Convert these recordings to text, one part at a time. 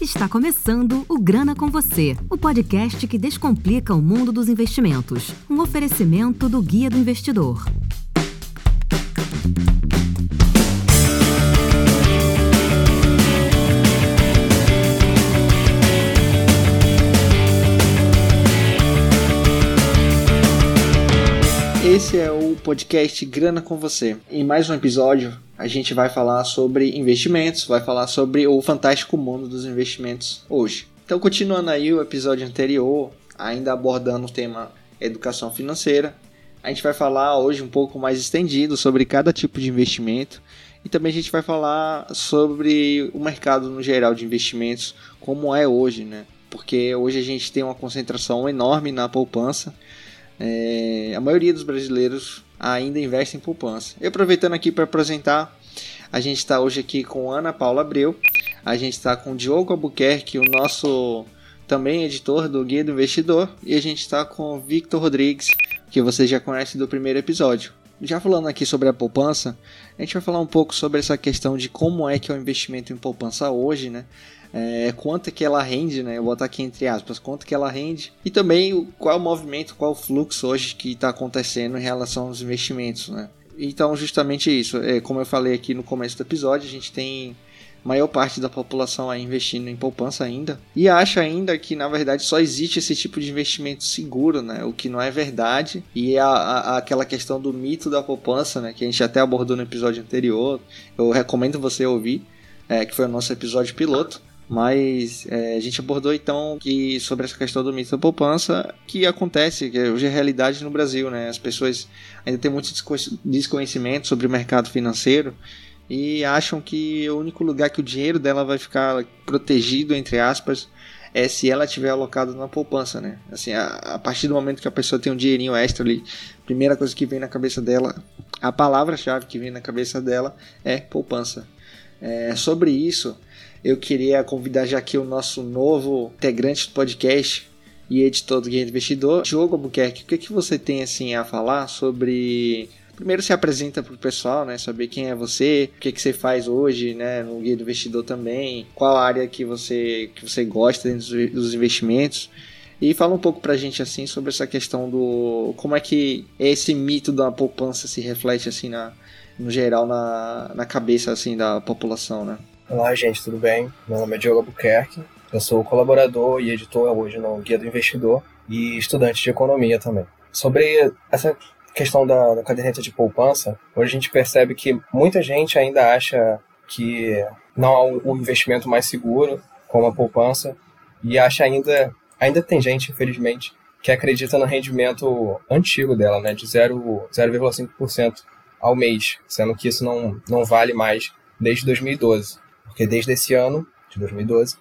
Está começando o Grana com Você, o podcast que descomplica o mundo dos investimentos. Um oferecimento do Guia do Investidor. Esse é o podcast Grana com Você. Em mais um episódio, a gente vai falar sobre investimentos, vai falar sobre o fantástico mundo dos investimentos hoje. Então, continuando aí o episódio anterior, ainda abordando o tema educação financeira, a gente vai falar hoje um pouco mais estendido sobre cada tipo de investimento e também a gente vai falar sobre o mercado no geral de investimentos, como é hoje, né? Porque hoje a gente tem uma concentração enorme na poupança é, a maioria dos brasileiros ainda investe em poupança. E aproveitando aqui para apresentar, a gente está hoje aqui com Ana Paula Abreu, a gente está com Diogo Albuquerque, o nosso também editor do Guia do Investidor, e a gente está com Victor Rodrigues, que você já conhece do primeiro episódio. Já falando aqui sobre a poupança, a gente vai falar um pouco sobre essa questão de como é que é o investimento em poupança hoje, né? É, quanto que ela rende, né? Eu vou botar aqui entre aspas, quanto que ela rende e também qual é o movimento, qual é o fluxo hoje que está acontecendo em relação aos investimentos, né? Então, justamente isso. É, como eu falei aqui no começo do episódio, a gente tem maior parte da população aí investindo em poupança ainda e acha ainda que na verdade só existe esse tipo de investimento seguro, né? O que não é verdade e é a, a, aquela questão do mito da poupança, né? Que a gente até abordou no episódio anterior. Eu recomendo você ouvir, é, que foi o nosso episódio piloto. Mas é, a gente abordou então que sobre essa questão do mito da poupança que acontece, que hoje é realidade no Brasil, né? As pessoas ainda têm muito desconhecimento sobre o mercado financeiro e acham que o único lugar que o dinheiro dela vai ficar protegido, entre aspas, é se ela tiver alocado na poupança, né? Assim, a, a, partir do momento que a pessoa tem um dinheirinho extra ali, a primeira coisa que vem na cabeça dela, a palavra-chave que vem na cabeça dela é poupança. É, sobre isso, eu queria convidar já aqui o nosso novo integrante do podcast e editor do Guia Investidor, Diogo Albuquerque. O que, que você tem assim a falar sobre primeiro se apresenta para o pessoal, né? Saber quem é você, o que, que você faz hoje, né? No Guia do Investidor também, qual área que você, que você gosta dentro dos investimentos. E fala um pouco para a gente assim sobre essa questão do como é que esse mito da poupança se reflete assim na, no geral na, na cabeça assim da população, né? Olá, gente, tudo bem? Meu nome é Diogo Albuquerque, eu sou colaborador e editor hoje no Guia do Investidor e estudante de economia também. Sobre essa questão da, da caderneta de poupança, hoje a gente percebe que muita gente ainda acha que não há um investimento mais seguro como a poupança e acha ainda, ainda tem gente, infelizmente, que acredita no rendimento antigo dela, né, de 0,5% ao mês, sendo que isso não, não vale mais desde 2012 porque desde esse ano, de 2012,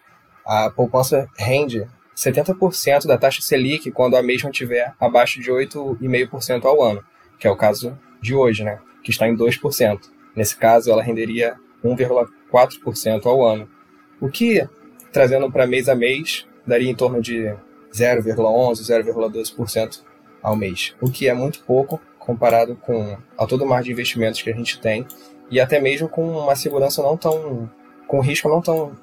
a poupança rende 70% da taxa Selic quando a mesma estiver abaixo de 8,5% ao ano, que é o caso de hoje, né, que está em 2%. Nesse caso, ela renderia 1,4% ao ano, o que, trazendo para mês a mês, daria em torno de 0,11%, 0,12% ao mês, o que é muito pouco comparado com a todo o mar de investimentos que a gente tem e até mesmo com uma segurança não tão com risco não tão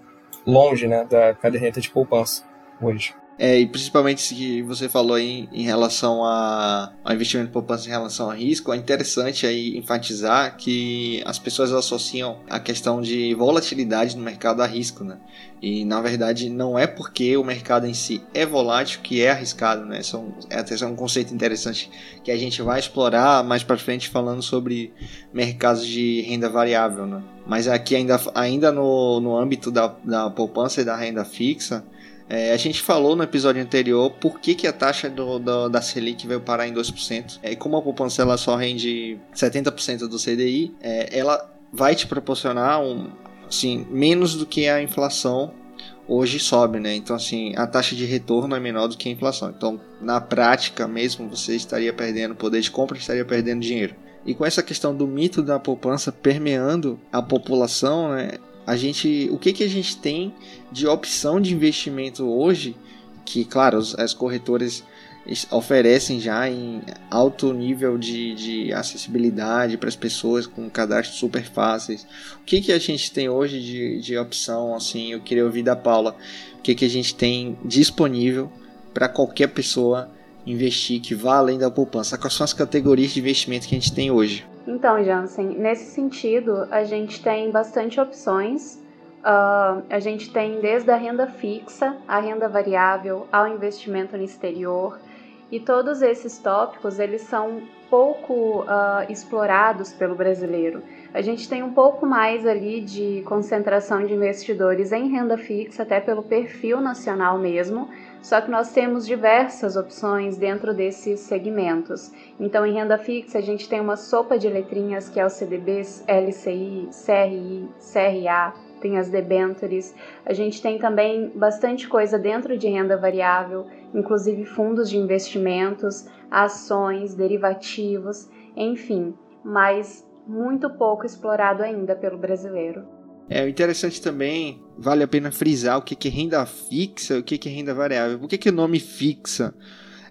longe né, da caderneta de poupança hoje. É, e principalmente se você falou em, em relação a, ao investimento de poupança em relação a risco, é interessante aí enfatizar que as pessoas associam a questão de volatilidade no mercado a risco, né? E na verdade não é porque o mercado em si é volátil que é arriscado, né? São, é até um conceito interessante que a gente vai explorar mais para frente falando sobre mercados de renda variável, né? Mas aqui ainda, ainda no, no âmbito da, da poupança e da renda fixa, é, a gente falou no episódio anterior por que, que a taxa do, do, da Selic veio parar em 2%. É, como a poupança ela só rende 70% do CDI, é, ela vai te proporcionar um, assim, menos do que a inflação hoje sobe, né? Então, assim, a taxa de retorno é menor do que a inflação. Então, na prática mesmo, você estaria perdendo poder de compra, estaria perdendo dinheiro. E com essa questão do mito da poupança permeando a população, né? A gente, o que, que a gente tem de opção de investimento hoje, que claro, as corretoras oferecem já em alto nível de, de acessibilidade para as pessoas com cadastros super fáceis. O que, que a gente tem hoje de, de opção? Assim, eu queria ouvir da Paula. O que, que a gente tem disponível para qualquer pessoa investir que vá além da poupança? Quais são as categorias de investimento que a gente tem hoje? Então, Jansen, nesse sentido, a gente tem bastante opções. Uh, a gente tem desde a renda fixa, a renda variável, ao investimento no exterior. E todos esses tópicos, eles são pouco uh, explorados pelo brasileiro. A gente tem um pouco mais ali de concentração de investidores em renda fixa, até pelo perfil nacional mesmo, só que nós temos diversas opções dentro desses segmentos. Então, em renda fixa, a gente tem uma sopa de letrinhas que é o CDBs, LCI, CRI, CRA, tem as debentures. A gente tem também bastante coisa dentro de renda variável, inclusive fundos de investimentos, ações, derivativos, enfim, mas muito pouco explorado ainda pelo brasileiro. É interessante também, vale a pena frisar o que é renda fixa e o que é renda variável. Por que, o nome fixa?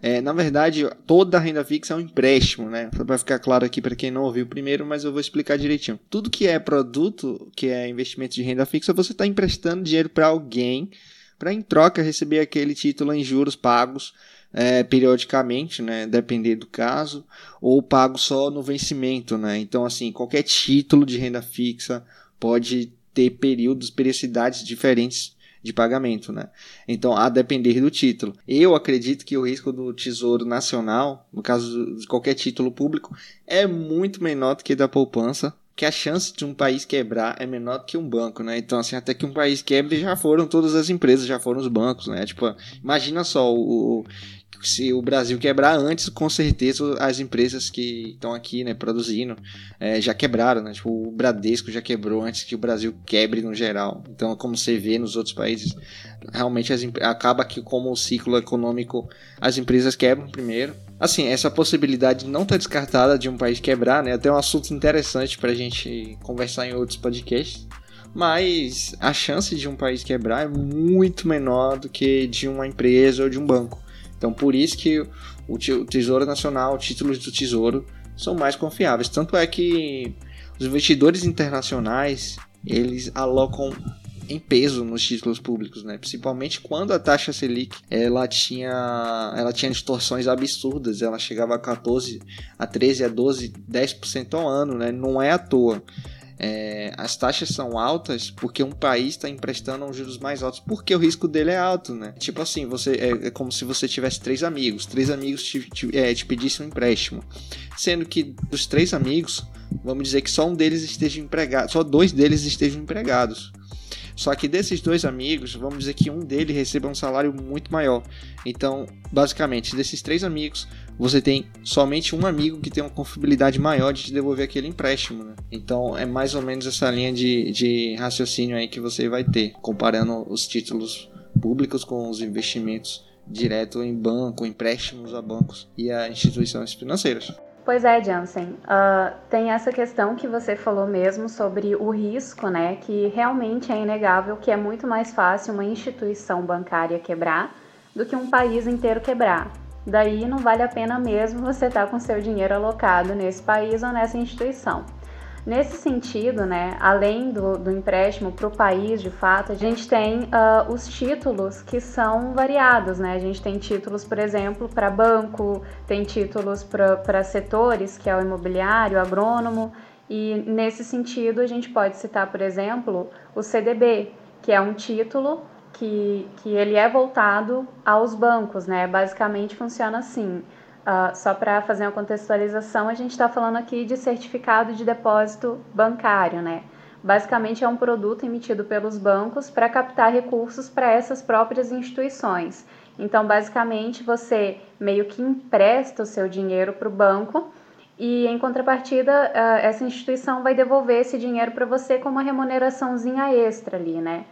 É, na verdade, toda renda fixa é um empréstimo, né? Para ficar claro aqui para quem não ouviu primeiro, mas eu vou explicar direitinho. Tudo que é produto, que é investimento de renda fixa, você está emprestando dinheiro para alguém para em troca receber aquele título em juros pagos é, periodicamente, né, depender do caso, ou pago só no vencimento, né? Então, assim, qualquer título de renda fixa pode ter períodos, periodicidades diferentes de pagamento, né? Então, a depender do título. Eu acredito que o risco do Tesouro Nacional, no caso de qualquer título público, é muito menor do que da poupança, que a chance de um país quebrar é menor do que um banco, né? Então, assim, até que um país quebre, já foram todas as empresas, já foram os bancos, né? Tipo, imagina só, o, se o Brasil quebrar antes, com certeza as empresas que estão aqui, né, produzindo, é, já quebraram, né? Tipo, o Bradesco já quebrou antes que o Brasil quebre no geral. Então, como você vê nos outros países, realmente as, acaba que como o ciclo econômico, as empresas quebram primeiro. Assim, essa possibilidade não está descartada de um país quebrar, né? Até um assunto interessante para a gente conversar em outros podcasts mas a chance de um país quebrar é muito menor do que de uma empresa ou de um banco. Então, por isso que o Tesouro Nacional, títulos do Tesouro, são mais confiáveis. Tanto é que os investidores internacionais eles alocam em peso nos títulos públicos, né? Principalmente quando a taxa Selic ela tinha, ela tinha distorções absurdas, ela chegava a 14, a 13, a 12, 10% ao ano, né? Não é à toa é, as taxas são altas porque um país está emprestando uns juros mais altos porque o risco dele é alto, né? Tipo assim, você é, é como se você tivesse três amigos, três amigos te, te, é, te pedissem um empréstimo, sendo que dos três amigos, vamos dizer que só um deles esteja empregado, só dois deles estejam empregados. Só que desses dois amigos, vamos dizer que um deles receba um salário muito maior. Então, basicamente, desses três amigos, você tem somente um amigo que tem uma confiabilidade maior de te devolver aquele empréstimo. Né? Então, é mais ou menos essa linha de, de raciocínio aí que você vai ter, comparando os títulos públicos com os investimentos direto em banco, empréstimos a bancos e a instituições financeiras. Pois é, Jansen. Uh, tem essa questão que você falou mesmo sobre o risco, né? Que realmente é inegável que é muito mais fácil uma instituição bancária quebrar do que um país inteiro quebrar. Daí não vale a pena mesmo você estar tá com seu dinheiro alocado nesse país ou nessa instituição. Nesse sentido, né, além do, do empréstimo para o país, de fato, a gente tem uh, os títulos que são variados. Né? A gente tem títulos, por exemplo, para banco, tem títulos para setores, que é o imobiliário, o agrônomo, e nesse sentido a gente pode citar, por exemplo, o CDB, que é um título que, que ele é voltado aos bancos, né? Basicamente funciona assim. Uh, só para fazer uma contextualização, a gente está falando aqui de certificado de depósito bancário, né? Basicamente é um produto emitido pelos bancos para captar recursos para essas próprias instituições. Então, basicamente, você meio que empresta o seu dinheiro para o banco e, em contrapartida, uh, essa instituição vai devolver esse dinheiro para você com uma remuneraçãozinha extra ali, né?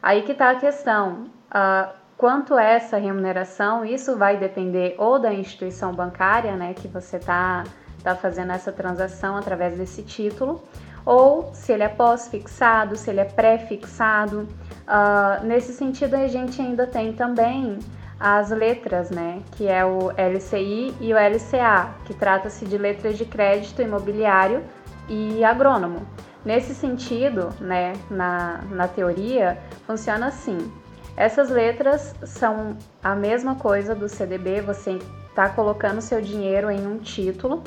Aí que está a questão. Uh, quanto é essa remuneração, isso vai depender ou da instituição bancária, né, que você está tá fazendo essa transação através desse título, ou se ele é pós-fixado, se ele é pré-fixado. Uh, nesse sentido, a gente ainda tem também as letras, né, que é o LCI e o LCA, que trata-se de letras de crédito imobiliário e agrônomo. Nesse sentido, né, na, na teoria, funciona assim. Essas letras são a mesma coisa do CDB, você está colocando seu dinheiro em um título,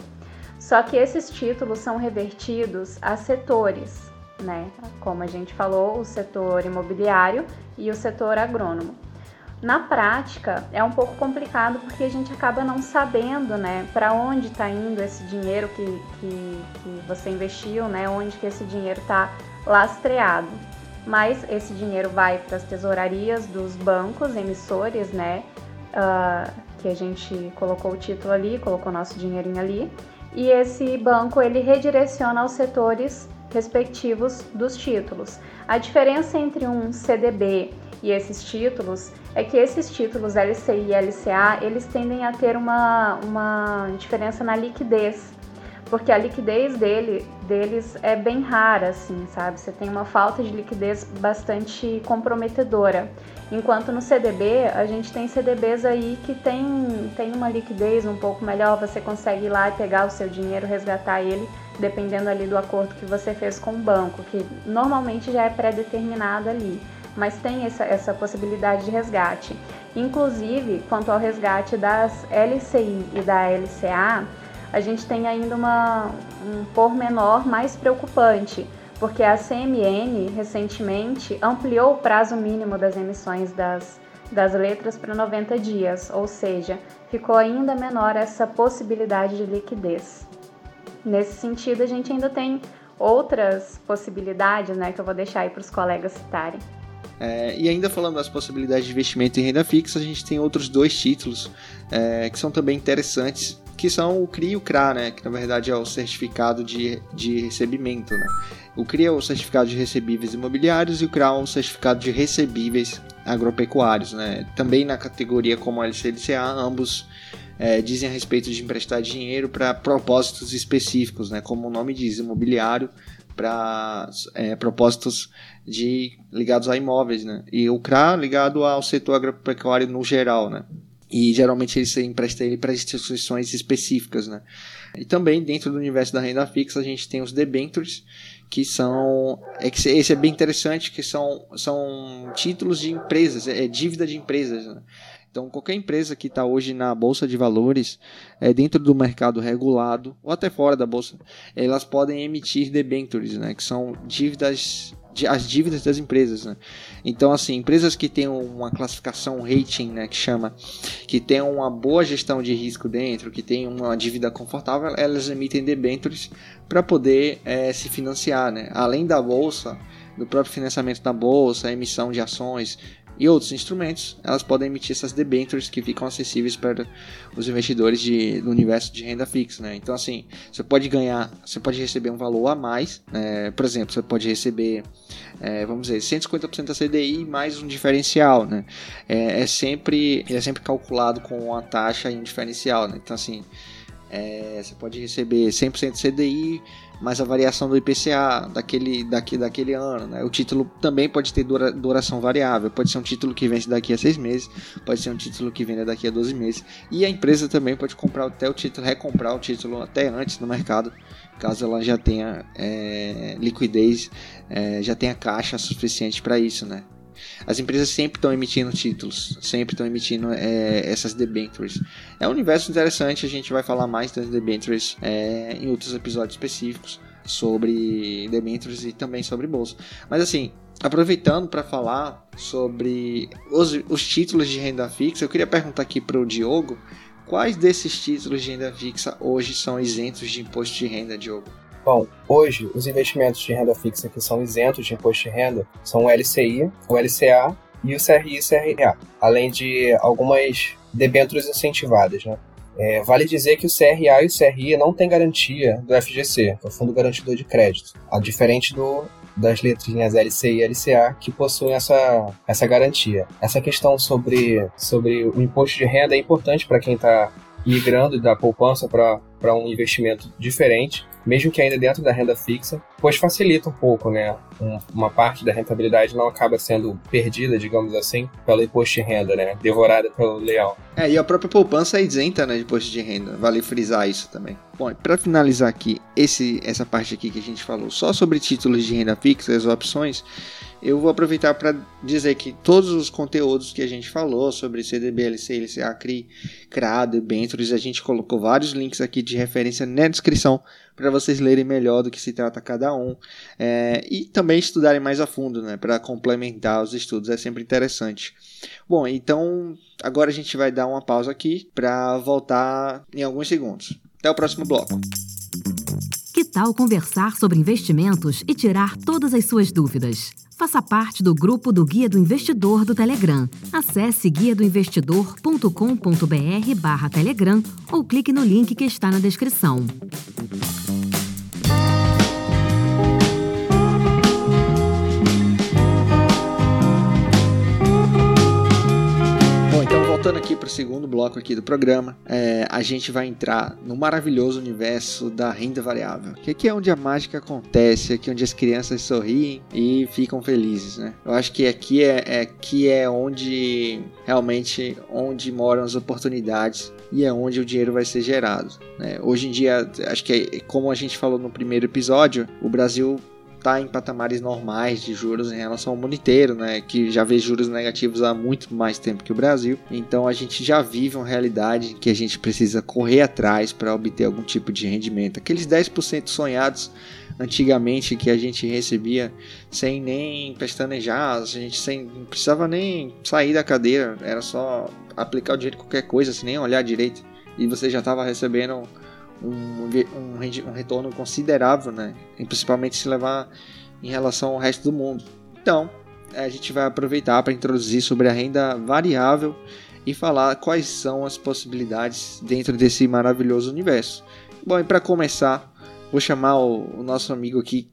só que esses títulos são revertidos a setores, né? Como a gente falou, o setor imobiliário e o setor agrônomo. Na prática, é um pouco complicado porque a gente acaba não sabendo, né, para onde está indo esse dinheiro que, que, que, você investiu, né, onde que esse dinheiro está lastreado. Mas esse dinheiro vai para as tesourarias dos bancos emissores, né, uh, que a gente colocou o título ali, colocou nosso dinheirinho ali, e esse banco ele redireciona aos setores respectivos dos títulos. A diferença entre um CDB e esses títulos é que esses títulos LCI e LCA, eles tendem a ter uma, uma diferença na liquidez, porque a liquidez dele, deles é bem rara, assim, sabe? Você tem uma falta de liquidez bastante comprometedora. Enquanto no CDB, a gente tem CDBs aí que tem, tem uma liquidez um pouco melhor, você consegue ir lá e pegar o seu dinheiro, resgatar ele, dependendo ali do acordo que você fez com o banco, que normalmente já é pré-determinado ali mas tem essa, essa possibilidade de resgate. Inclusive, quanto ao resgate das LCI e da LCA, a gente tem ainda uma, um pormenor mais preocupante, porque a CMN recentemente ampliou o prazo mínimo das emissões das, das letras para 90 dias, ou seja, ficou ainda menor essa possibilidade de liquidez. Nesse sentido, a gente ainda tem outras possibilidades, né, que eu vou deixar aí para os colegas citarem. É, e ainda falando das possibilidades de investimento em renda fixa, a gente tem outros dois títulos é, que são também interessantes, que são o CRI e o CRA, né, que na verdade é o certificado de, de recebimento. Né. O CRI é o certificado de recebíveis imobiliários e o CRA é o certificado de recebíveis agropecuários. Né. Também na categoria como LCLCA, ambos é, dizem a respeito de emprestar dinheiro para propósitos específicos, né, como o nome diz, imobiliário para é, propósitos de ligados a imóveis, né? E o CRA ligado ao setor agropecuário no geral, né? E geralmente ele empresta ele para instituições específicas, né? E também dentro do universo da renda fixa a gente tem os debentures, que são é esse é bem interessante, que são são títulos de empresas, é, é dívida de empresas, né? Então, qualquer empresa que está hoje na bolsa de valores, é, dentro do mercado regulado ou até fora da bolsa, elas podem emitir debentures, né, que são dívidas as dívidas das empresas, né? Então, assim, empresas que têm uma classificação rating, né, que chama, que tem uma boa gestão de risco dentro, que tem uma dívida confortável, elas emitem debentures para poder é, se financiar, né? Além da bolsa, do próprio financiamento da bolsa, emissão de ações, e outros instrumentos, elas podem emitir essas debentures que ficam acessíveis para os investidores de, do universo de renda fixa. Né? Então, assim, você pode ganhar, você pode receber um valor a mais, né? por exemplo, você pode receber, é, vamos dizer, 150% da CDI mais um diferencial. Né? É, é, sempre, é sempre calculado com uma taxa e um diferencial. Né? Então, assim, é, você pode receber 100% CDI mais a variação do IPCA daquele, daqui, daquele ano. Né? O título também pode ter dura, duração variável, pode ser um título que vence daqui a seis meses, pode ser um título que vende daqui a 12 meses. E a empresa também pode comprar até o título, recomprar o título até antes no mercado, caso ela já tenha é, liquidez, é, já tenha caixa suficiente para isso. Né? As empresas sempre estão emitindo títulos, sempre estão emitindo é, essas debentures. É um universo interessante, a gente vai falar mais das debentures é, em outros episódios específicos sobre debentures e também sobre bolsa. Mas assim, aproveitando para falar sobre os, os, títulos de renda fixa, eu queria perguntar aqui para o Diogo quais desses títulos de renda fixa hoje são isentos de imposto de renda, Diogo? Bom, hoje os investimentos de renda fixa que são isentos de imposto de renda são o LCI, o LCA e o CRI e CRA, além de algumas debêntures incentivadas, né? É, vale dizer que o CRA e o CRI não têm garantia do FGC, que é o Fundo Garantidor de Crédito, a diferente do, das letrinhas LCI e LCA que possuem essa, essa garantia. Essa questão sobre, sobre o imposto de renda é importante para quem está migrando da poupança para um investimento diferente mesmo que ainda dentro da renda fixa, pois facilita um pouco, né? uma parte da rentabilidade não acaba sendo perdida, digamos assim, pelo imposto de renda, né? Devorada pelo leão. É, e a própria poupança é isenta né, de imposto de renda. Vale frisar isso também. Bom, para finalizar aqui esse, essa parte aqui que a gente falou só sobre títulos de renda fixa, as opções, eu vou aproveitar para dizer que todos os conteúdos que a gente falou sobre CDB, LC, LCA, CRI, CRAD, Debentures, a gente colocou vários links aqui de referência na descrição para vocês lerem melhor do que se trata cada um é, e também estudarem mais a fundo, né, para complementar os estudos, é sempre interessante. Bom, então agora a gente vai dar uma pausa aqui para voltar em alguns segundos. Até o próximo bloco. Que tal conversar sobre investimentos e tirar todas as suas dúvidas? Faça parte do grupo do Guia do Investidor do Telegram. Acesse guiadoinvestidor.com.br barra Telegram ou clique no link que está na descrição. Voltando aqui para o segundo bloco aqui do programa, é, a gente vai entrar no maravilhoso universo da renda variável, que aqui é onde a mágica acontece, aqui é onde as crianças sorriem e ficam felizes, né? Eu acho que aqui é, é é onde realmente onde moram as oportunidades e é onde o dinheiro vai ser gerado. Né? Hoje em dia, acho que é, como a gente falou no primeiro episódio, o Brasil está em patamares normais de juros em relação ao mundo inteiro, né, que já vê juros negativos há muito mais tempo que o Brasil. Então a gente já vive uma realidade que a gente precisa correr atrás para obter algum tipo de rendimento. Aqueles 10% sonhados antigamente que a gente recebia sem nem pestanejar, a gente sem, não precisava nem sair da cadeira, era só aplicar o dinheiro em qualquer coisa, sem nem olhar direito, e você já estava recebendo um, um, um retorno considerável, né? E principalmente se levar em relação ao resto do mundo. Então, a gente vai aproveitar para introduzir sobre a renda variável e falar quais são as possibilidades dentro desse maravilhoso universo. Bom, e para começar, vou chamar o, o nosso amigo aqui,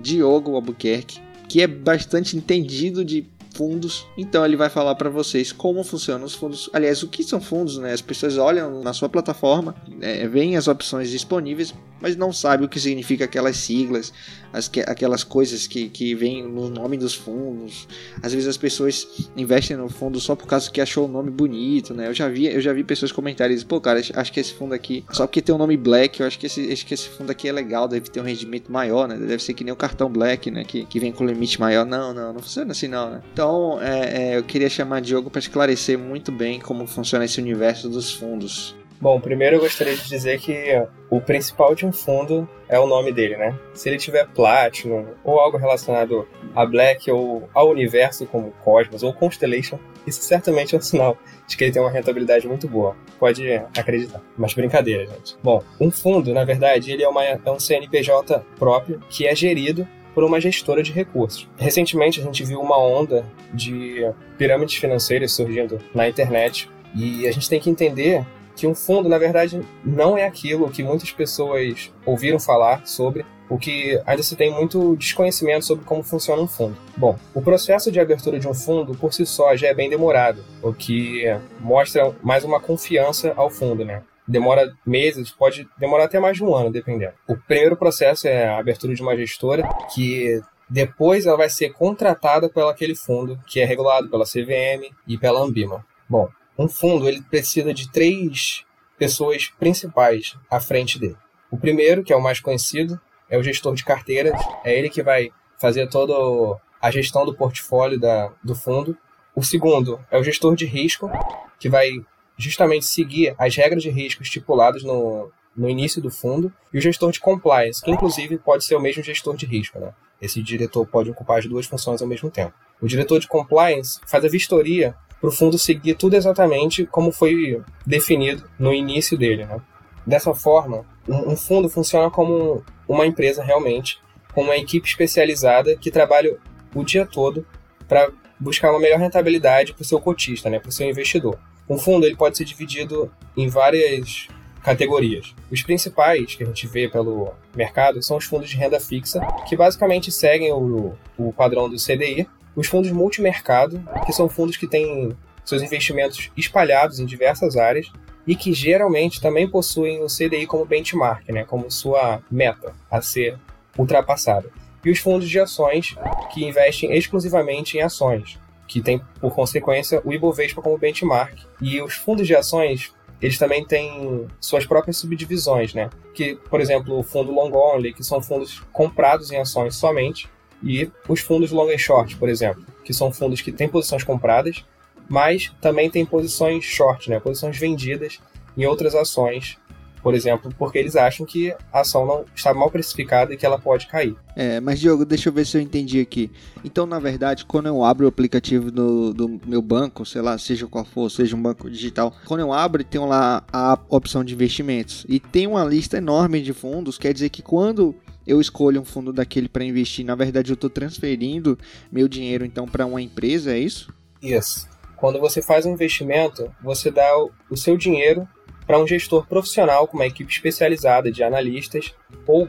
Diogo Albuquerque, que é bastante entendido de fundos. Então ele vai falar para vocês como funcionam os fundos. Aliás, o que são fundos, né? As pessoas olham na sua plataforma, é, veem as opções disponíveis, mas não sabem o que significa aquelas siglas, as, que, aquelas coisas que, que vêm no nome dos fundos. Às vezes as pessoas investem no fundo só por causa que achou o nome bonito, né? Eu já vi, eu já vi pessoas comentarem, pô, cara, acho que esse fundo aqui, só porque tem o um nome Black, eu acho que esse, acho que esse fundo aqui é legal, deve ter um rendimento maior, né? Deve ser que nem o cartão Black, né? Que, que vem com limite maior. Não, não, não funciona assim não, né? Então, é, é, eu queria chamar Diogo para esclarecer muito bem como funciona esse universo dos fundos. Bom, primeiro eu gostaria de dizer que o principal de um fundo é o nome dele, né? Se ele tiver Platinum ou algo relacionado a Black ou ao universo como Cosmos ou Constellation, isso certamente é um sinal de que ele tem uma rentabilidade muito boa. Pode acreditar. Mas brincadeira, gente. Bom, um fundo, na verdade, ele é, uma, é um CNPJ próprio que é gerido por uma gestora de recursos. Recentemente a gente viu uma onda de pirâmides financeiras surgindo na internet e a gente tem que entender que um fundo, na verdade, não é aquilo que muitas pessoas ouviram falar sobre, o que ainda se tem muito desconhecimento sobre como funciona um fundo. Bom, o processo de abertura de um fundo por si só já é bem demorado, o que mostra mais uma confiança ao fundo, né? Demora meses, pode demorar até mais de um ano, dependendo. O primeiro processo é a abertura de uma gestora, que depois ela vai ser contratada pelo aquele fundo, que é regulado pela CVM e pela Ambima. Bom, um fundo ele precisa de três pessoas principais à frente dele. O primeiro, que é o mais conhecido, é o gestor de carteiras. É ele que vai fazer toda a gestão do portfólio da, do fundo. O segundo é o gestor de risco, que vai justamente seguir as regras de risco estipuladas no, no início do fundo. E o gestor de compliance, que inclusive pode ser o mesmo gestor de risco. Né? Esse diretor pode ocupar as duas funções ao mesmo tempo. O diretor de compliance faz a vistoria para o fundo seguir tudo exatamente como foi definido no início dele. Né? Dessa forma, um, fundo funciona como uma empresa realmente, com uma equipe especializada que trabalha o dia todo para buscar uma melhor rentabilidade para o seu cotista, né, para o seu investidor. Um fundo ele pode ser dividido em várias categorias. Os principais que a gente vê pelo mercado são os fundos de renda fixa, que basicamente seguem o, o padrão do CDI, os fundos multimercado, que são fundos que têm seus investimentos espalhados em diversas áreas, e que geralmente também possuem o CDI como benchmark, né, como sua meta a ser ultrapassada. E os fundos de ações que investem exclusivamente em ações, que tem por consequência o Ibovespa como benchmark. E os fundos de ações eles também têm suas próprias subdivisões, né? Que, por exemplo, o fundo long only, que são fundos comprados em ações somente, e os fundos long and short, por exemplo, que são fundos que têm posições compradas, mas também têm posições short, né? Posições vendidas em outras ações por exemplo, porque eles acham que a ação não está mal precificada e que ela pode cair. É, mas Diogo, deixa eu ver se eu entendi aqui. Então, na verdade, quando eu abro o aplicativo do, do meu banco, sei lá, seja qual for, seja um banco digital, quando eu abro, tem lá a opção de investimentos e tem uma lista enorme de fundos, quer dizer que quando eu escolho um fundo daquele para investir, na verdade eu estou transferindo meu dinheiro então para uma empresa, é isso? Isso. Quando você faz um investimento, você dá o seu dinheiro para um gestor profissional com uma equipe especializada de analistas, ou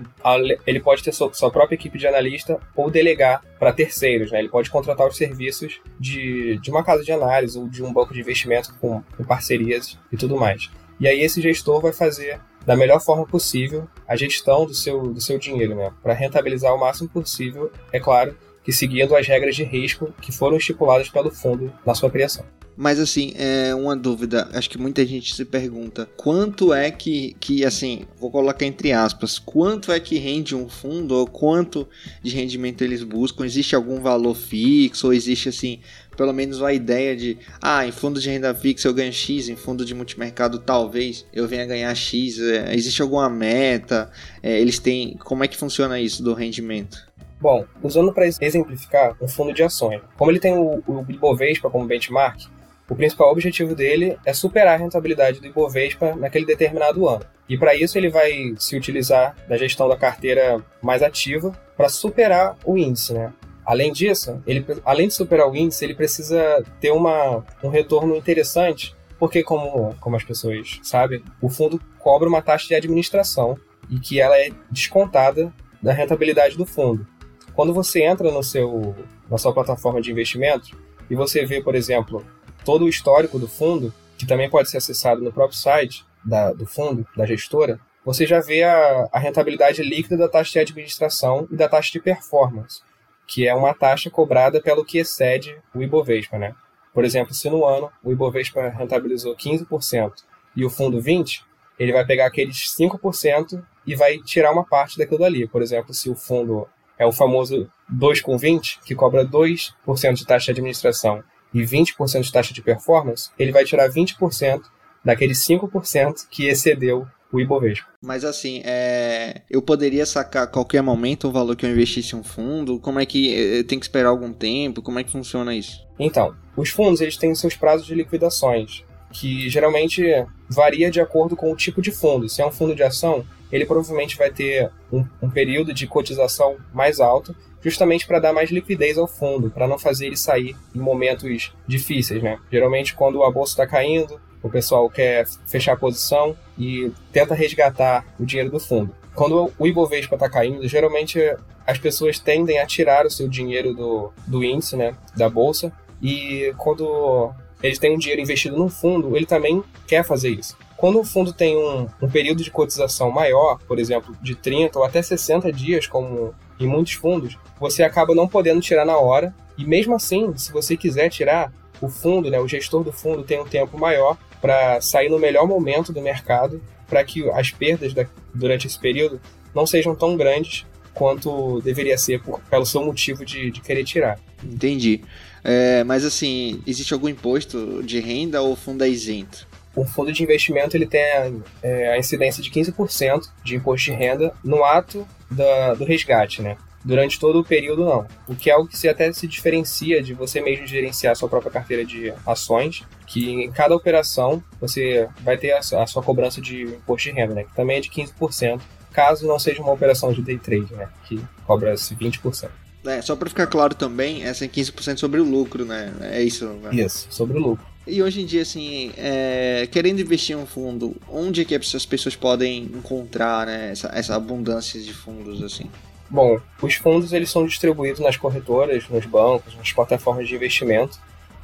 ele pode ter sua, própria equipe de analista ou delegar para terceiros. Né? Ele pode contratar os serviços de, de uma casa de análise ou de um banco de investimento com, com parcerias e tudo mais. E aí esse gestor vai fazer da melhor forma possível a gestão do seu, do seu dinheiro, né? para rentabilizar o máximo possível, é claro, que seguindo as regras de risco que foram estipuladas pelo fundo na sua criação. Mas assim, é uma dúvida, acho que muita gente se pergunta, quanto é que, que assim, vou colocar entre aspas, quanto é que rende um fundo ou quanto de rendimento eles buscam? Existe algum valor fixo ou existe assim, pelo menos a ideia de, ah, em fundo de renda fixa eu ganho X, em fundo de multimercado talvez eu venha ganhar X, é, existe alguma meta? É, eles têm, como é que funciona isso do rendimento? Bom, usando para exemplificar um fundo de ações, como ele tem o, o Ibovespa como benchmark, o principal objetivo dele é superar a rentabilidade do Ibovespa naquele determinado ano. E para isso ele vai se utilizar da gestão da carteira mais ativa para superar o índice, né? Além disso, ele, além de superar o índice, ele precisa ter uma, um retorno interessante, porque como, como as pessoas sabem, o fundo cobra uma taxa de administração e que ela é descontada da rentabilidade do fundo. Quando você entra no seu, na sua plataforma de investimento e você vê, por exemplo, todo o histórico do fundo, que também pode ser acessado no próprio site da, do fundo, da gestora, você já vê a, a rentabilidade líquida da taxa de administração e da taxa de performance, que é uma taxa cobrada pelo que excede o Ibovespa. Né? Por exemplo, se no ano o Ibovespa rentabilizou 15% e o fundo 20%, ele vai pegar aqueles 5% e vai tirar uma parte daquilo dali. Por exemplo, se o fundo é o famoso 2 com 20, que cobra 2% de taxa de administração e 20% de taxa de performance, ele vai tirar 20% daqueles 5% que excedeu o Ibovespa. Mas assim, é... eu poderia sacar a qualquer momento o valor que eu investisse em um fundo? Como é que eh, tem que esperar algum tempo? Como é que funciona isso? Então, os fundos eles têm seus prazos de liquidações, que geralmente varia de acordo com o tipo de fundo. Se é um fundo de ação, ele provavelmente vai ter um, um período de cotização mais alto justamente para dar mais liquidez ao fundo, para não fazer ele sair em momentos difíceis, né? Geralmente quando a bolsa está caindo, o pessoal quer fechar a posição e tenta resgatar o dinheiro do fundo. Quando o Ibovespa está caindo, geralmente as pessoas tendem a tirar o seu dinheiro do, do índice, né, da bolsa, e quando eles têm um dinheiro investido no fundo, ele também quer fazer isso. Quando o fundo tem um, um período de cotização maior, por exemplo, de 30 ou até 60 dias, como em muitos fundos, você acaba não podendo tirar na hora. E mesmo assim, se você quiser tirar, o fundo, né, o gestor do fundo tem um tempo maior para sair no melhor momento do mercado, para que as perdas da, durante esse período não sejam tão grandes quanto deveria ser por, pelo seu motivo de, de querer tirar. Entendi. É, mas assim, existe algum imposto de renda ou fundo é isento? O fundo de investimento ele tem a, é, a incidência de 15% de imposto de renda no ato da, do resgate, né? Durante todo o período, não. O que é algo que se até se diferencia de você mesmo gerenciar a sua própria carteira de ações, que em cada operação você vai ter a, a sua cobrança de imposto de renda, né? Que também é de 15%, caso não seja uma operação de day trade, né? Que cobra-se 20%. É, só para ficar claro também, essa é 15% sobre o lucro, né? É isso, né? Isso, sobre o lucro. E hoje em dia, assim, é, querendo investir em um fundo, onde é que as pessoas podem encontrar né, essa, essa abundância de fundos, assim? Bom, os fundos eles são distribuídos nas corretoras, nos bancos, nas plataformas de investimento,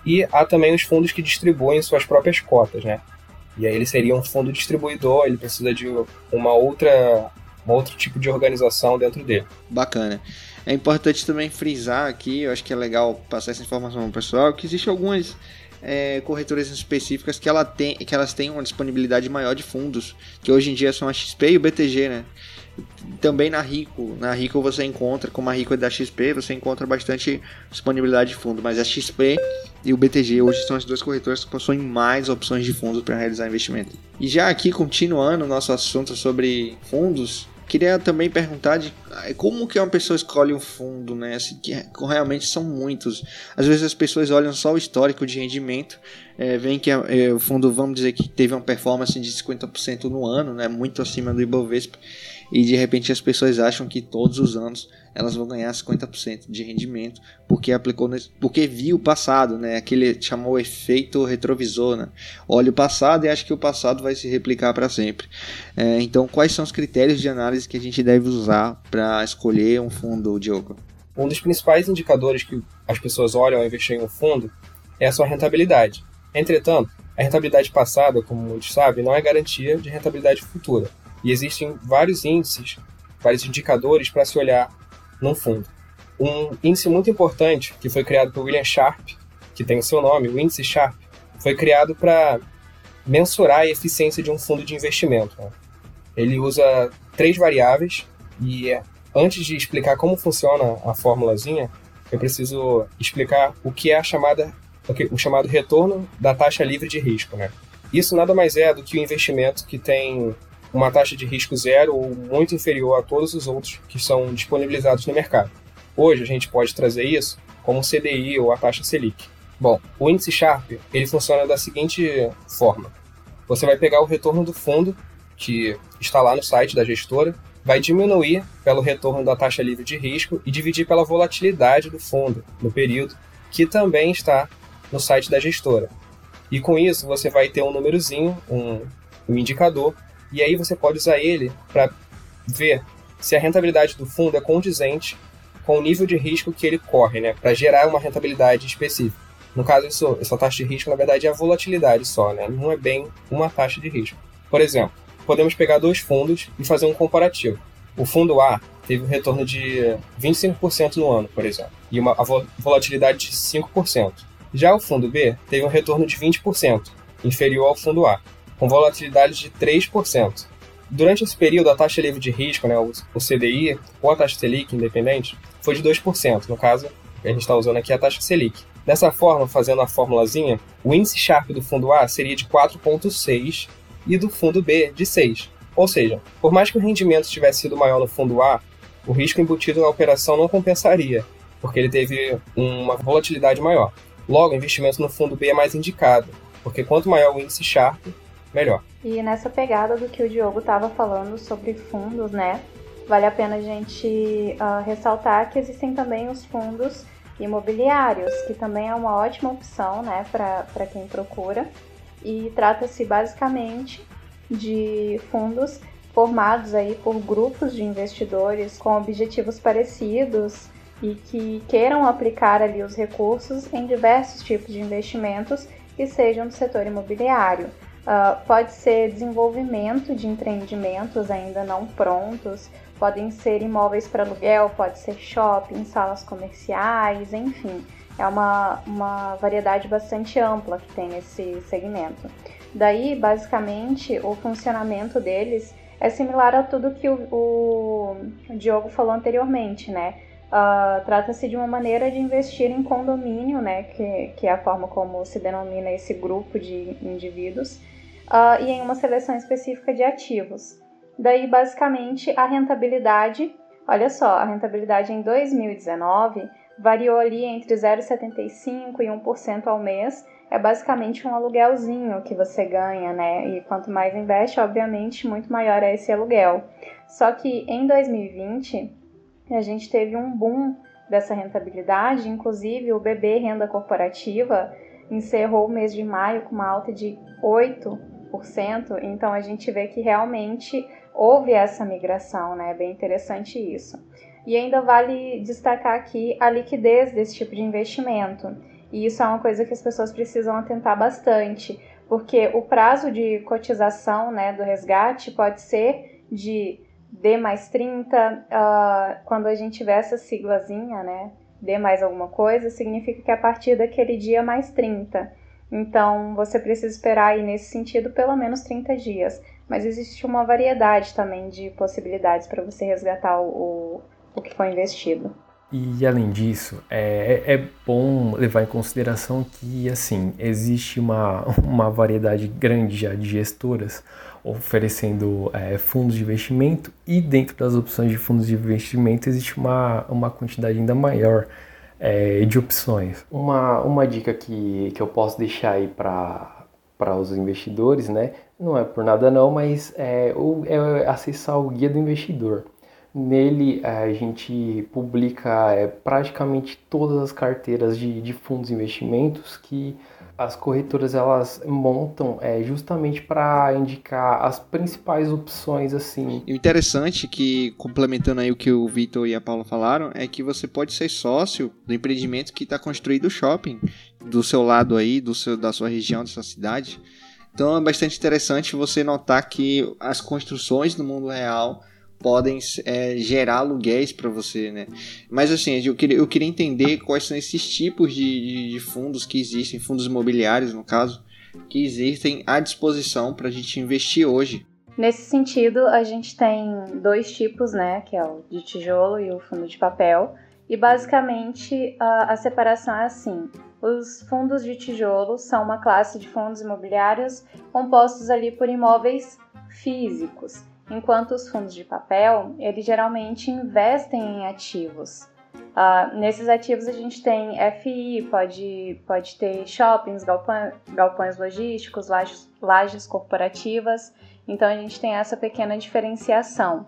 e há também os fundos que distribuem suas próprias cotas, né? E aí ele seria um fundo distribuidor, ele precisa de uma outra, um outro tipo de organização dentro dele. Bacana. É importante também frisar aqui, eu acho que é legal passar essa informação para o pessoal, que existem algumas é, corretoras específicas que, ela tem, que elas têm uma disponibilidade maior de fundos, que hoje em dia são a XP e o BTG, né? Também na Rico, na Rico você encontra, como a Rico é da XP, você encontra bastante disponibilidade de fundo, mas a XP e o BTG hoje são as duas corretoras que possuem mais opções de fundos para realizar investimento. E já aqui continuando o nosso assunto sobre fundos, Queria também perguntar de como que uma pessoa escolhe um fundo, né? Assim, que realmente são muitos. Às vezes as pessoas olham só o histórico de rendimento, é, veem que é, o fundo, vamos dizer que teve uma performance de 50% no ano, né? Muito acima do Ibovespa e de repente as pessoas acham que todos os anos elas vão ganhar 50% de rendimento porque aplicou nesse, porque viu o passado, né? Aquele chamou efeito retrovisor, né? Olha o passado e acha que o passado vai se replicar para sempre. É, então, quais são os critérios de análise que a gente deve usar para escolher um fundo, Diogo? Um dos principais indicadores que as pessoas olham ao investir em um fundo é a sua rentabilidade. Entretanto, a rentabilidade passada, como muitos sabem, não é garantia de rentabilidade futura. E existem vários índices, vários indicadores para se olhar num fundo. Um índice muito importante que foi criado por William Sharp, que tem o seu nome, o índice Sharp, foi criado para mensurar a eficiência de um fundo de investimento. Né? Ele usa três variáveis e antes de explicar como funciona a formulazinha, eu preciso explicar o que é a chamada o chamado retorno da taxa livre de risco, né? Isso nada mais é do que o investimento que tem uma taxa de risco zero ou muito inferior a todos os outros que são disponibilizados no mercado. Hoje a gente pode trazer isso como CDI ou a taxa Selic. Bom, o índice Sharp ele funciona da seguinte forma: você vai pegar o retorno do fundo que está lá no site da gestora, vai diminuir pelo retorno da taxa livre de risco e dividir pela volatilidade do fundo no período, que também está no site da gestora. E com isso você vai ter um númerozinho, um, um indicador e aí você pode usar ele para ver se a rentabilidade do fundo é condizente com o nível de risco que ele corre, né, para gerar uma rentabilidade específica. No caso, isso, essa taxa de risco, na verdade, é a volatilidade só, né? não é bem uma taxa de risco. Por exemplo, podemos pegar dois fundos e fazer um comparativo. O fundo A teve um retorno de 25% no ano, por exemplo, e uma volatilidade de 5%. Já o fundo B teve um retorno de 20%, inferior ao fundo A com volatilidade de 3%. Durante esse período, a taxa livre de risco, né, o CDI, ou a taxa Selic independente, foi de 2%. No caso, a gente está usando aqui a taxa Selic. Dessa forma, fazendo a formulazinha, o índice Sharp do fundo A seria de 4,6 e do fundo B de 6. Ou seja, por mais que o rendimento tivesse sido maior no fundo A, o risco embutido na operação não compensaria, porque ele teve uma volatilidade maior. Logo, investimento no fundo B é mais indicado, porque quanto maior o índice Sharp, melhor. E nessa pegada do que o Diogo estava falando sobre fundos, né? Vale a pena a gente uh, ressaltar que existem também os fundos imobiliários, que também é uma ótima opção, né, para quem procura. E trata-se basicamente de fundos formados aí por grupos de investidores com objetivos parecidos e que queiram aplicar ali os recursos em diversos tipos de investimentos que sejam do setor imobiliário. Uh, pode ser desenvolvimento de empreendimentos ainda não prontos, podem ser imóveis para aluguel, pode ser shopping, salas comerciais, enfim. É uma, uma variedade bastante ampla que tem nesse segmento. Daí, basicamente, o funcionamento deles é similar a tudo que o, o Diogo falou anteriormente, né? Uh, Trata-se de uma maneira de investir em condomínio, né? Que, que é a forma como se denomina esse grupo de indivíduos uh, e em uma seleção específica de ativos. Daí, basicamente, a rentabilidade, olha só, a rentabilidade em 2019 variou ali entre 0,75% e 1% ao mês. É basicamente um aluguelzinho que você ganha, né? E quanto mais investe, obviamente, muito maior é esse aluguel. Só que em 2020, a gente teve um boom dessa rentabilidade, inclusive o BB Renda Corporativa encerrou o mês de maio com uma alta de 8 então a gente vê que realmente houve essa migração, né? É bem interessante isso. E ainda vale destacar aqui a liquidez desse tipo de investimento. E isso é uma coisa que as pessoas precisam atentar bastante, porque o prazo de cotização né, do resgate pode ser de D mais 30, uh, ah, quando a gente tiver essa siglazinha, né, D mais alguma coisa, significa que é a partir daquele dia mais 30. Então, você precisa esperar aí nesse sentido pelo menos 30 dias. Mas existe uma variedade também de possibilidades para você resgatar o, o que foi investido. E além disso, é, é bom levar em consideração que assim existe uma, uma variedade grande já de gestoras oferecendo é, fundos de investimento e dentro das opções de fundos de investimento existe uma, uma quantidade ainda maior é, de opções. Uma, uma dica que, que eu posso deixar aí para os investidores, né? Não é por nada não, mas é, é acessar o guia do investidor. Nele a gente publica é, praticamente todas as carteiras de, de fundos de investimentos que as corretoras elas montam é, justamente para indicar as principais opções assim. E o interessante que complementando aí o que o Vitor e a Paula falaram é que você pode ser sócio do empreendimento que está construído o shopping do seu lado aí, do seu da sua região, da sua cidade. Então é bastante interessante você notar que as construções no mundo real podem é, gerar aluguéis para você, né? Mas assim, eu queria, eu queria entender quais são esses tipos de, de, de fundos que existem, fundos imobiliários no caso, que existem à disposição para a gente investir hoje. Nesse sentido, a gente tem dois tipos, né? Que é o de tijolo e o fundo de papel. E basicamente a, a separação é assim: os fundos de tijolo são uma classe de fundos imobiliários compostos ali por imóveis físicos enquanto os fundos de papel, eles geralmente investem em ativos. Uh, nesses ativos a gente tem FI, pode, pode ter shoppings, galpões logísticos, lajes, lajes corporativas, então a gente tem essa pequena diferenciação.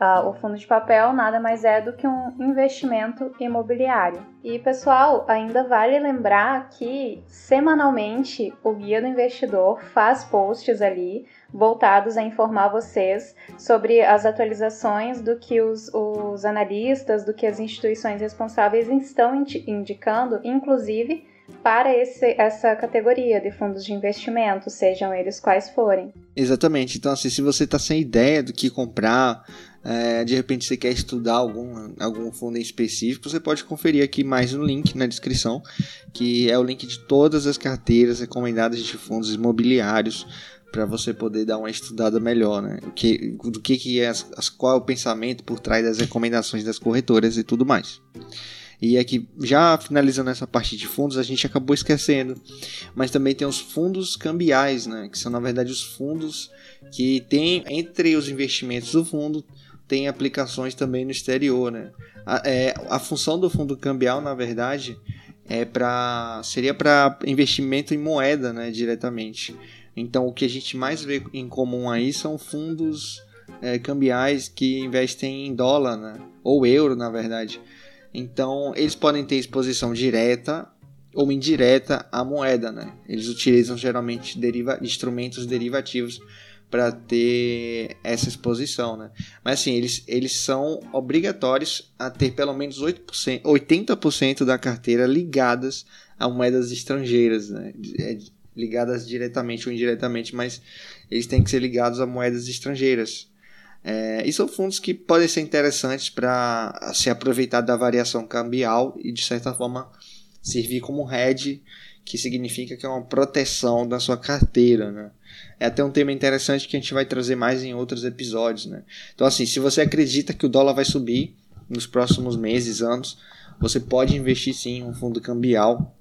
Uh, o fundo de papel nada mais é do que um investimento imobiliário. E pessoal, ainda vale lembrar que semanalmente o Guia do Investidor faz posts ali voltados a informar vocês sobre as atualizações do que os, os analistas, do que as instituições responsáveis estão indicando, inclusive para esse, essa categoria de fundos de investimento, sejam eles quais forem. Exatamente. Então, assim, se você está sem ideia do que comprar, é, de repente você quer estudar algum, algum fundo em específico, você pode conferir aqui mais no link na descrição, que é o link de todas as carteiras recomendadas de fundos imobiliários para você poder dar uma estudada melhor, né? O que, do que, que é, as, qual é o pensamento por trás das recomendações das corretoras e tudo mais. E aqui, já finalizando essa parte de fundos, a gente acabou esquecendo, mas também tem os fundos cambiais, né? Que são na verdade os fundos que tem entre os investimentos do fundo tem aplicações também no exterior, né? A, é, a função do fundo cambial, na verdade, é para seria para investimento em moeda, né? Diretamente. Então, o que a gente mais vê em comum aí são fundos é, cambiais que investem em dólar, né? ou euro, na verdade. Então, eles podem ter exposição direta ou indireta à moeda. Né? Eles utilizam geralmente deriva instrumentos derivativos para ter essa exposição, né? Mas assim, eles, eles são obrigatórios a ter pelo menos 8%, 80% da carteira ligadas a moedas estrangeiras, né? É, ligadas diretamente ou indiretamente, mas eles têm que ser ligados a moedas estrangeiras. É, e são fundos que podem ser interessantes para se aproveitar da variação cambial e, de certa forma, servir como hedge, que significa que é uma proteção da sua carteira. Né? É até um tema interessante que a gente vai trazer mais em outros episódios. Né? Então, assim, se você acredita que o dólar vai subir nos próximos meses, anos, você pode investir sim em um fundo cambial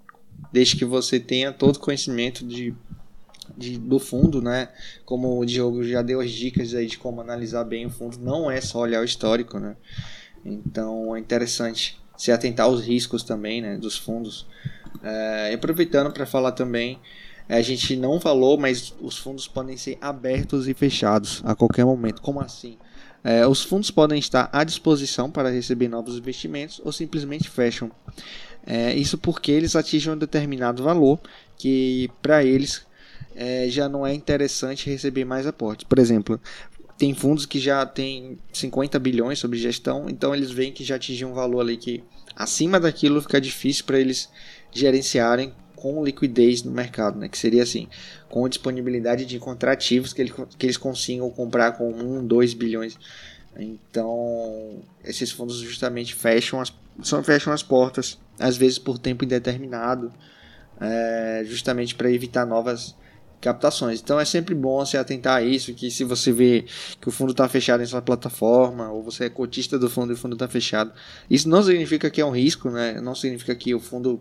desde que você tenha todo conhecimento de, de, do fundo, né? Como o Diogo já deu as dicas aí de como analisar bem o fundo, não é só olhar o histórico, né? Então é interessante se atentar aos riscos também, né? Dos fundos. É, aproveitando para falar também, a gente não falou, mas os fundos podem ser abertos e fechados a qualquer momento. Como assim? É, os fundos podem estar à disposição para receber novos investimentos ou simplesmente fecham. É, isso porque eles atingem um determinado valor que para eles é, já não é interessante receber mais aportes. Por exemplo, tem fundos que já têm 50 bilhões sobre gestão, então eles veem que já atingiu um valor ali que acima daquilo fica difícil para eles gerenciarem com liquidez no mercado, né? Que seria assim, com disponibilidade de encontrar ativos que, ele, que eles consigam comprar com 1, 2 bilhões. Então, esses fundos justamente fecham as, só fecham as portas, às vezes por tempo indeterminado, é, justamente para evitar novas captações. Então é sempre bom se atentar a isso, que se você vê que o fundo está fechado em sua plataforma, ou você é cotista do fundo e o fundo está fechado, isso não significa que é um risco, né? não significa que o fundo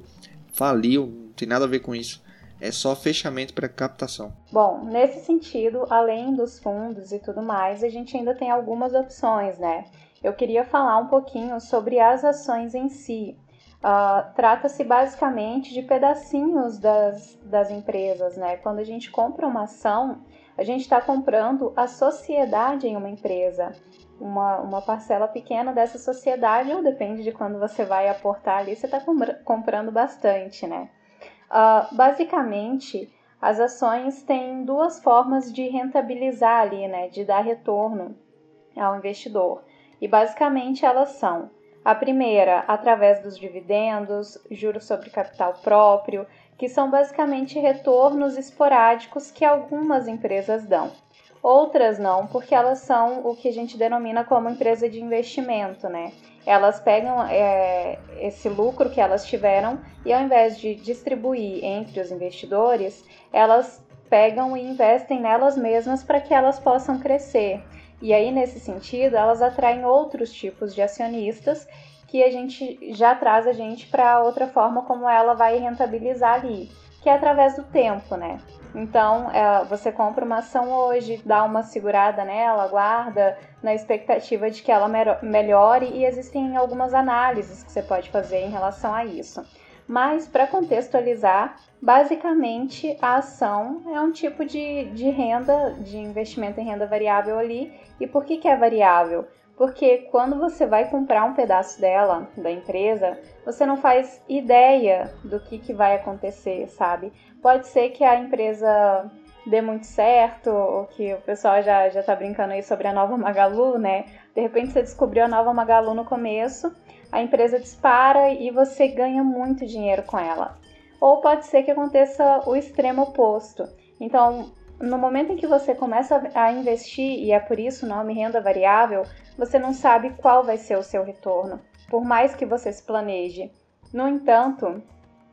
faliu, não tem nada a ver com isso. É só fechamento para captação. Bom, nesse sentido, além dos fundos e tudo mais, a gente ainda tem algumas opções, né? Eu queria falar um pouquinho sobre as ações em si. Uh, Trata-se basicamente de pedacinhos das, das empresas, né? Quando a gente compra uma ação, a gente está comprando a sociedade em uma empresa. Uma, uma parcela pequena dessa sociedade, ou depende de quando você vai aportar ali, você está comprando bastante, né? Uh, basicamente, as ações têm duas formas de rentabilizar ali, né? De dar retorno ao investidor. E basicamente elas são a primeira, através dos dividendos, juros sobre capital próprio, que são basicamente retornos esporádicos que algumas empresas dão. Outras não, porque elas são o que a gente denomina como empresa de investimento, né? Elas pegam é, esse lucro que elas tiveram e ao invés de distribuir entre os investidores, elas pegam e investem nelas mesmas para que elas possam crescer. E aí, nesse sentido, elas atraem outros tipos de acionistas que a gente já traz a gente para outra forma como ela vai rentabilizar ali, que é através do tempo, né? Então, é, você compra uma ação hoje, dá uma segurada nela, guarda, na expectativa de que ela melhore, e existem algumas análises que você pode fazer em relação a isso. Mas, para contextualizar, basicamente a ação é um tipo de, de renda, de investimento em renda variável ali. E por que, que é variável? Porque quando você vai comprar um pedaço dela, da empresa, você não faz ideia do que, que vai acontecer, sabe? Pode ser que a empresa dê muito certo, ou que o pessoal já, já tá brincando aí sobre a nova Magalu, né? De repente você descobriu a nova Magalu no começo, a empresa dispara e você ganha muito dinheiro com ela. Ou pode ser que aconteça o extremo oposto. Então, no momento em que você começa a investir, e é por isso o nome renda variável, você não sabe qual vai ser o seu retorno, por mais que você se planeje. No entanto,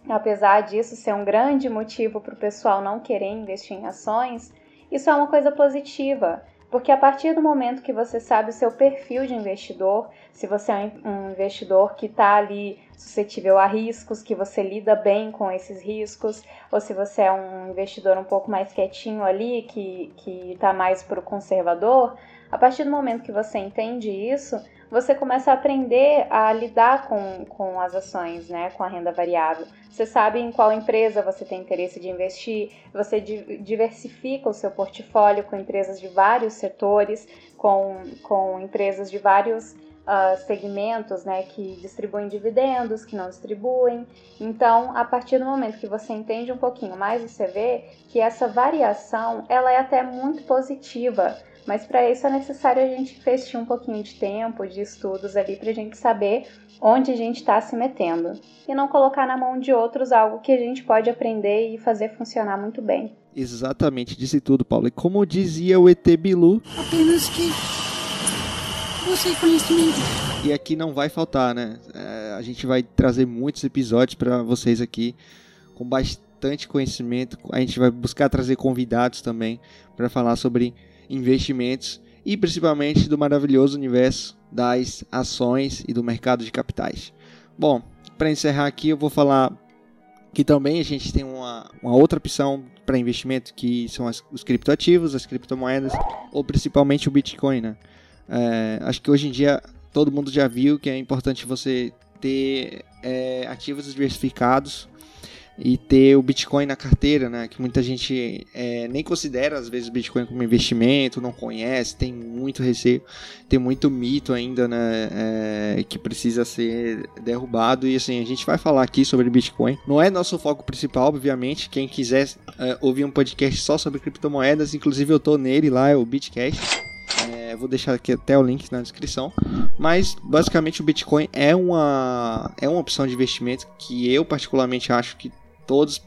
apesar disso ser um grande motivo para o pessoal não querer investir em ações, isso é uma coisa positiva, porque a partir do momento que você sabe o seu perfil de investidor, se você é um investidor que está ali suscetível a riscos, que você lida bem com esses riscos, ou se você é um investidor um pouco mais quietinho ali, que está mais para o conservador, a partir do momento que você entende isso, você começa a aprender a lidar com, com as ações, né, com a renda variável. Você sabe em qual empresa você tem interesse de investir, você diversifica o seu portfólio com empresas de vários setores, com, com empresas de vários uh, segmentos, né, que distribuem dividendos, que não distribuem. Então, a partir do momento que você entende um pouquinho mais, você vê que essa variação ela é até muito positiva mas para isso é necessário a gente investir um pouquinho de tempo, de estudos ali, para a gente saber onde a gente está se metendo. E não colocar na mão de outros algo que a gente pode aprender e fazer funcionar muito bem. Exatamente, disse tudo, Paulo. E como dizia o ET Bilu. Apenas que você conhecimento. E aqui não vai faltar, né? É, a gente vai trazer muitos episódios para vocês aqui com bastante conhecimento. A gente vai buscar trazer convidados também para falar sobre investimentos e principalmente do maravilhoso universo das ações e do mercado de capitais. Bom, para encerrar aqui, eu vou falar que também a gente tem uma, uma outra opção para investimento que são as, os criptoativos, as criptomoedas ou principalmente o Bitcoin. Né? É, acho que hoje em dia todo mundo já viu que é importante você ter é, ativos diversificados e ter o Bitcoin na carteira, né? Que muita gente é, nem considera às vezes o Bitcoin como investimento, não conhece, tem muito receio, tem muito mito ainda, né? É, que precisa ser derrubado e assim a gente vai falar aqui sobre Bitcoin. Não é nosso foco principal, obviamente. Quem quiser é, ouvir um podcast só sobre criptomoedas, inclusive eu tô nele lá, é o Bitcast. É, vou deixar aqui até o link na descrição. Mas basicamente o Bitcoin é uma, é uma opção de investimento que eu particularmente acho que todos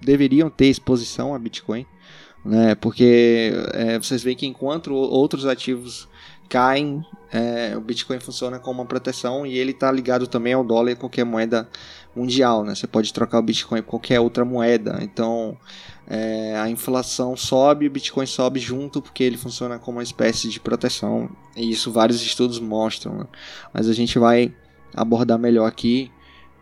deveriam ter exposição a Bitcoin, né? Porque é, vocês veem que enquanto outros ativos caem, é, o Bitcoin funciona como uma proteção e ele está ligado também ao dólar e qualquer moeda mundial, né? Você pode trocar o Bitcoin por qualquer outra moeda, então é, a inflação sobe, o Bitcoin sobe junto porque ele funciona como uma espécie de proteção e isso vários estudos mostram, né? mas a gente vai abordar melhor aqui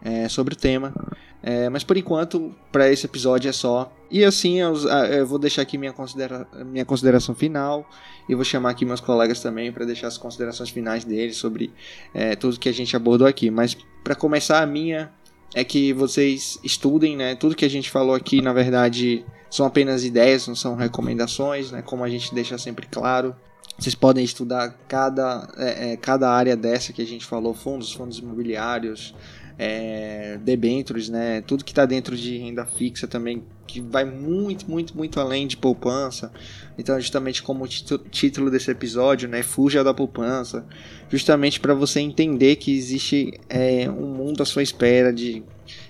é, sobre o tema. É, mas por enquanto, para esse episódio é só. E assim, eu, eu, vou deixar aqui minha, considera minha consideração final. E vou chamar aqui meus colegas também para deixar as considerações finais deles sobre é, tudo que a gente abordou aqui. Mas para começar, a minha é que vocês estudem, né? Tudo que a gente falou aqui, na verdade, são apenas ideias, não são recomendações, né? Como a gente deixa sempre claro. Vocês podem estudar cada, é, é cada área dessa que a gente falou, fundos, fundos imobiliários, é, debêntures, né? Tudo que está dentro de renda fixa também, que vai muito, muito, muito além de poupança. Então, justamente como o título desse episódio, né? Fuja da poupança. Justamente para você entender que existe é, um mundo à sua espera de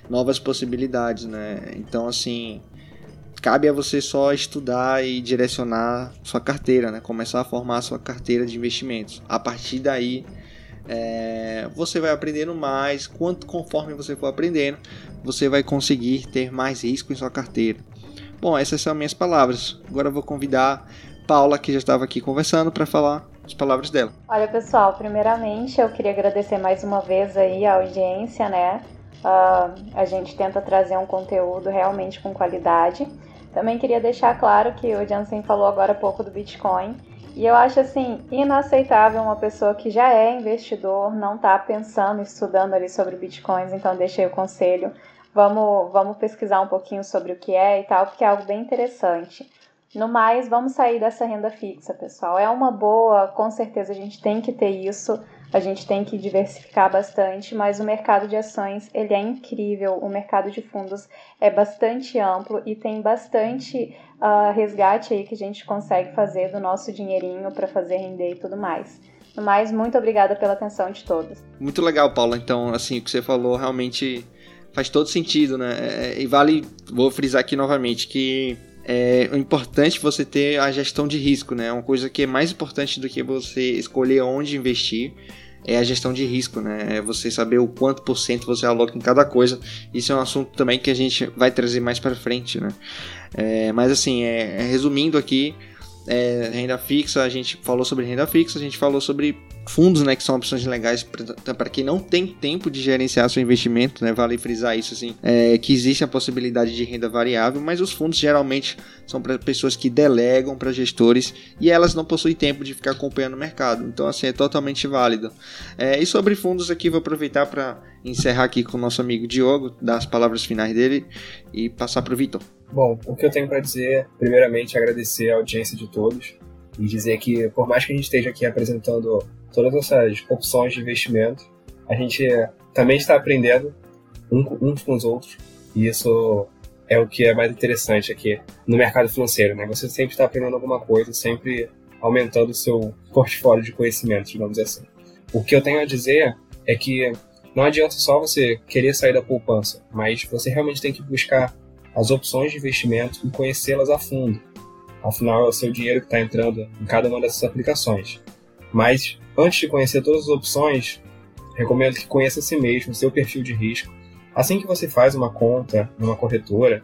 novas possibilidades, né? Então, assim, cabe a você só estudar e direcionar sua carteira, né? Começar a formar a sua carteira de investimentos. A partir daí é, você vai aprendendo mais, quanto conforme você for aprendendo, você vai conseguir ter mais risco em sua carteira. Bom, essas são minhas palavras. Agora eu vou convidar Paula, que já estava aqui conversando, para falar as palavras dela. Olha, pessoal, primeiramente eu queria agradecer mais uma vez aí a audiência, né? Uh, a gente tenta trazer um conteúdo realmente com qualidade. Também queria deixar claro que o Jansen falou agora há pouco do Bitcoin. E eu acho assim inaceitável uma pessoa que já é investidor não tá pensando, estudando ali sobre bitcoins, então deixei o conselho. Vamos, vamos pesquisar um pouquinho sobre o que é e tal, porque é algo bem interessante. No mais, vamos sair dessa renda fixa, pessoal. É uma boa, com certeza a gente tem que ter isso a gente tem que diversificar bastante, mas o mercado de ações ele é incrível, o mercado de fundos é bastante amplo e tem bastante uh, resgate aí que a gente consegue fazer do nosso dinheirinho para fazer render e tudo mais. No mais, muito obrigada pela atenção de todos. Muito legal, Paula. Então, assim, o que você falou realmente faz todo sentido, né? É, e vale, vou frisar aqui novamente que é importante você ter a gestão de risco, né? Uma coisa que é mais importante do que você escolher onde investir é a gestão de risco, né? É você saber o quanto por cento você aloca em cada coisa. Isso é um assunto também que a gente vai trazer mais para frente, né? É, mas assim, é, resumindo aqui, é, renda fixa, a gente falou sobre renda fixa, a gente falou sobre fundos, né, que são opções legais para quem não tem tempo de gerenciar seu investimento, né, vale frisar isso assim, é, que existe a possibilidade de renda variável, mas os fundos geralmente são para pessoas que delegam para gestores e elas não possuem tempo de ficar acompanhando o mercado, então assim é totalmente válido. É, e sobre fundos aqui vou aproveitar para encerrar aqui com o nosso amigo Diogo, dar as palavras finais dele e passar para o Vitor. Bom, o que eu tenho para dizer, primeiramente, agradecer a audiência de todos e dizer que, por mais que a gente esteja aqui apresentando todas essas opções de investimento, a gente também está aprendendo uns com os outros e isso é o que é mais interessante aqui no mercado financeiro, né? Você sempre está aprendendo alguma coisa, sempre aumentando o seu portfólio de conhecimento, digamos assim. O que eu tenho a dizer é que não adianta só você querer sair da poupança, mas você realmente tem que buscar as opções de investimento e conhecê-las a fundo. Afinal, é o seu dinheiro que está entrando em cada uma dessas aplicações. Mas, antes de conhecer todas as opções, recomendo que conheça a si mesmo, seu perfil de risco. Assim que você faz uma conta numa corretora,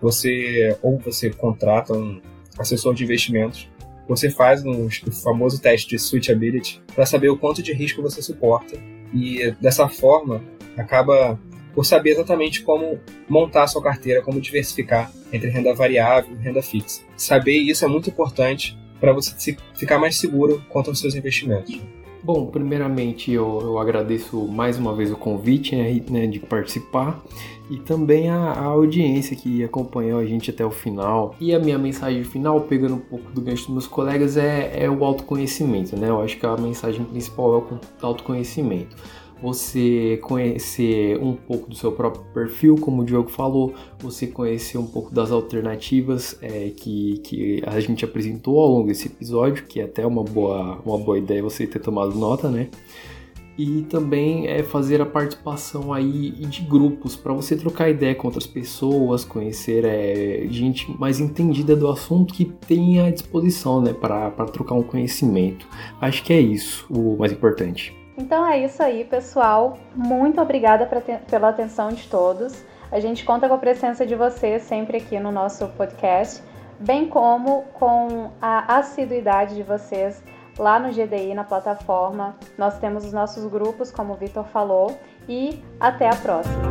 você ou você contrata um assessor de investimentos, você faz um, o famoso teste de suitability para saber o quanto de risco você suporta e dessa forma acaba por saber exatamente como montar a sua carteira, como diversificar entre renda variável e renda fixa. Saber isso é muito importante para você ficar mais seguro quanto aos seus investimentos. Bom, primeiramente eu, eu agradeço mais uma vez o convite né, né, de participar e também a, a, audiência que acompanhou a gente até o final. E a minha mensagem final, pegando um pouco do gancho dos meus colegas, é, é o autoconhecimento, né? Eu acho que a mensagem principal é o autoconhecimento você conhecer um pouco do seu próprio perfil, como o Diogo falou, você conhecer um pouco das alternativas é, que, que a gente apresentou ao longo desse episódio, que é até uma boa, uma boa ideia você ter tomado nota, né? e também é fazer a participação aí de grupos para você trocar ideia com outras pessoas, conhecer é, gente mais entendida do assunto que tenha à disposição, né, para trocar um conhecimento. Acho que é isso o mais importante. Então é isso aí, pessoal. Muito obrigada pela atenção de todos. A gente conta com a presença de vocês sempre aqui no nosso podcast, bem como com a assiduidade de vocês lá no GDI, na plataforma. Nós temos os nossos grupos, como o Vitor falou, e até a próxima.